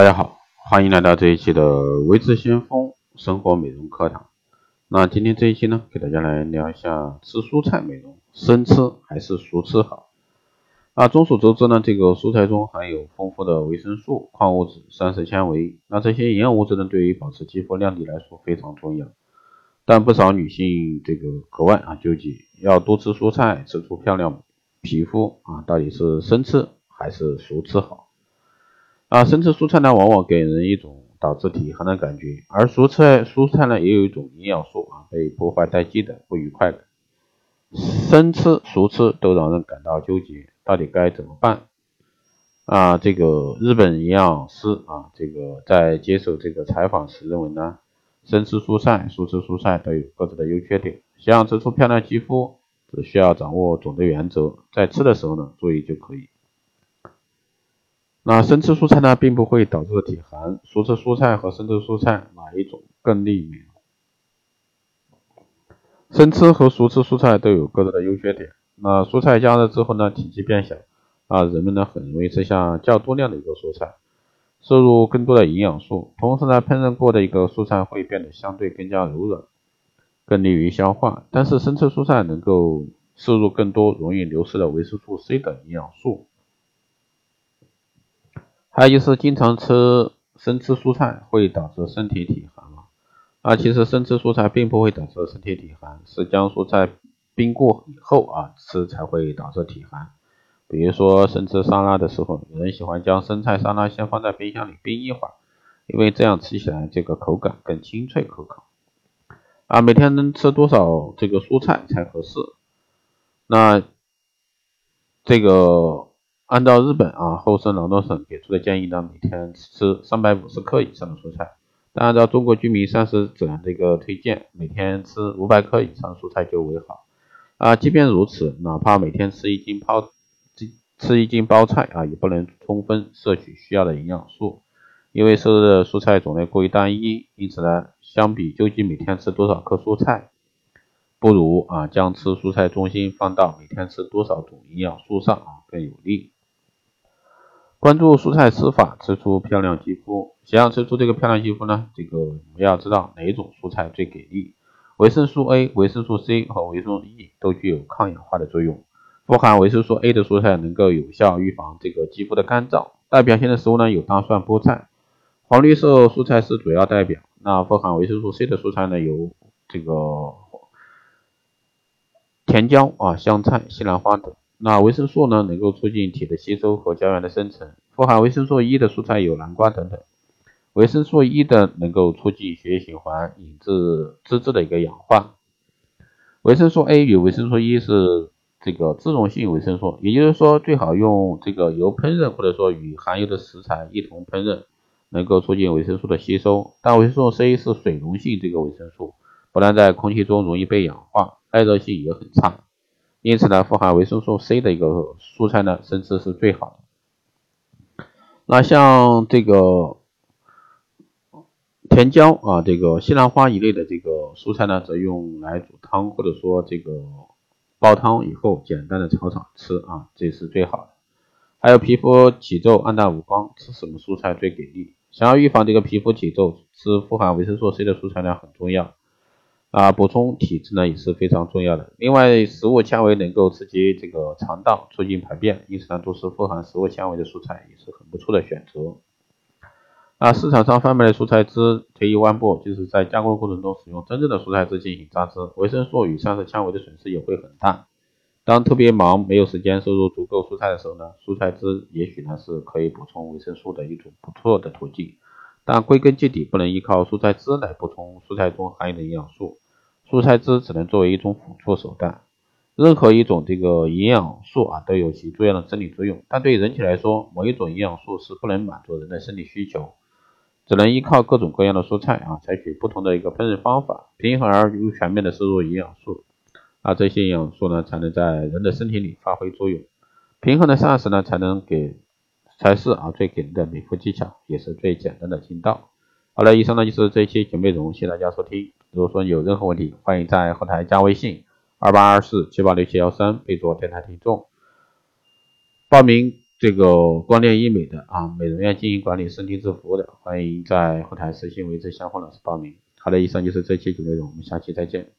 大家好，欢迎来到这一期的维持先锋生活美容课堂。那今天这一期呢，给大家来聊一下吃蔬菜美容，生吃还是熟吃好？那众所周知呢，这个蔬菜中含有丰富的维生素、矿物质、膳食纤维，那这些营养物质呢，对于保持肌肤亮丽来说非常重要。但不少女性这个格外啊纠结，要多吃蔬菜，吃出漂亮皮肤啊，到底是生吃还是熟吃好？啊，生吃蔬菜呢，往往给人一种导致体寒的感觉，而熟吃蔬菜呢，也有一种营养素啊被破坏殆尽的不愉快感。生吃、熟吃都让人感到纠结，到底该怎么办？啊，这个日本营养师啊，这个在接受这个采访时认为呢，生吃蔬菜、熟吃蔬菜都有各自的优缺点，想要吃出漂亮肌肤，只需要掌握总的原则，在吃的时候呢，注意就可以。那生吃蔬菜呢，并不会导致体寒。熟吃蔬菜和生吃蔬菜哪一种更利于？生吃和熟吃蔬菜都有各自的优缺点。那蔬菜加热之后呢，体积变小，啊，人们呢很容易吃下较多量的一个蔬菜，摄入更多的营养素。同时呢，烹饪过的一个蔬菜会变得相对更加柔软，更利于消化。但是生吃蔬菜能够摄入更多容易流失的维生素 C 等营养素。还有就是经常吃生吃蔬菜会导致身体体寒啊？啊，其实生吃蔬菜并不会导致身体体寒，是将蔬菜冰过以后啊吃才会导致体寒。比如说生吃沙拉的时候，有人喜欢将生菜沙拉先放在冰箱里冰一会儿，因为这样吃起来这个口感更清脆可口。啊，每天能吃多少这个蔬菜才合适？那这个。按照日本啊厚生劳动省给出的建议呢，每天吃三百五十克以上的蔬菜。但按照中国居民膳食指南的一个推荐，每天吃五百克以上蔬菜就为好。啊，即便如此，哪怕每天吃一斤泡吃一斤包菜啊，也不能充分摄取需要的营养素，因为摄入的蔬菜种类过于单一。因此呢，相比究竟每天吃多少克蔬菜，不如啊将吃蔬菜重心放到每天吃多少种营养素上啊更有利。关注蔬菜吃法，吃出漂亮肌肤。想要吃出这个漂亮肌肤呢？这个我们要知道哪种蔬菜最给力。维生素 A、维生素 C 和维生素 E 都具有抗氧化的作用。富含维生素 A 的蔬菜能够有效预防这个肌肤的干燥。代表性的食物呢有大蒜、菠菜。黄绿色蔬菜是主要代表。那富含维生素 C 的蔬菜呢有这个甜椒啊、香菜、西兰花等。那维生素呢，能够促进铁的吸收和胶原的生成。富含维生素 E 的蔬菜有南瓜等等。维生素 E 的能够促进血液循环，引致脂质的一个氧化。维生素 A 与维生素 E 是这个脂溶性维生素，也就是说最好用这个油烹饪，或者说与含油的食材一同烹饪，能够促进维生素的吸收。但维生素 C 是水溶性这个维生素，不但在空气中容易被氧化，耐热性也很差。因此呢，富含维生素 C 的一个蔬菜呢，生吃是最好的。那像这个甜椒啊，这个西兰花一类的这个蔬菜呢，则用来煮汤或者说这个煲汤以后，简单的炒炒吃啊，这是最好的。还有皮肤起皱、暗淡无光，吃什么蔬菜最给力？想要预防这个皮肤起皱，吃富含维生素 C 的蔬菜呢，很重要。啊，补充体质呢也是非常重要的。另外，食物纤维能够刺激这个肠道，促进排便，因此呢，都是富含食物纤维的蔬菜也是很不错的选择。啊，市场上贩卖的蔬菜汁，退一万步，就是在加工过程中使用真正的蔬菜汁进行榨汁，维生素与膳食纤维的损失也会很大。当特别忙没有时间摄入足够蔬菜的时候呢，蔬菜汁也许呢是可以补充维生素的一种不错的途径。但归根结底，不能依靠蔬菜汁来补充蔬菜中含有的营养素，蔬菜汁只能作为一种辅助手段。任何一种这个营养素啊，都有其重要的生理作用，但对人体来说，某一种营养素是不能满足人的生理需求，只能依靠各种各样的蔬菜啊，采取不同的一个烹饪方法，平衡而又全面的摄入营养素，啊，这些营养素呢，才能在人的身体里发挥作用，平衡的膳食呢，才能给。才是啊最给力的美肤技巧，也是最简单的精道。好了，以上呢就是这一期节目内容，谢谢大家收听。如果说有任何问题，欢迎在后台加微信二八二四七八六七幺三，备注电台听众，报名这个光电医美的啊，美容院经营管理身体制服务的，欢迎在后台私信为这相锋老师报名。好的，以上就是这期节目内容，我们下期再见。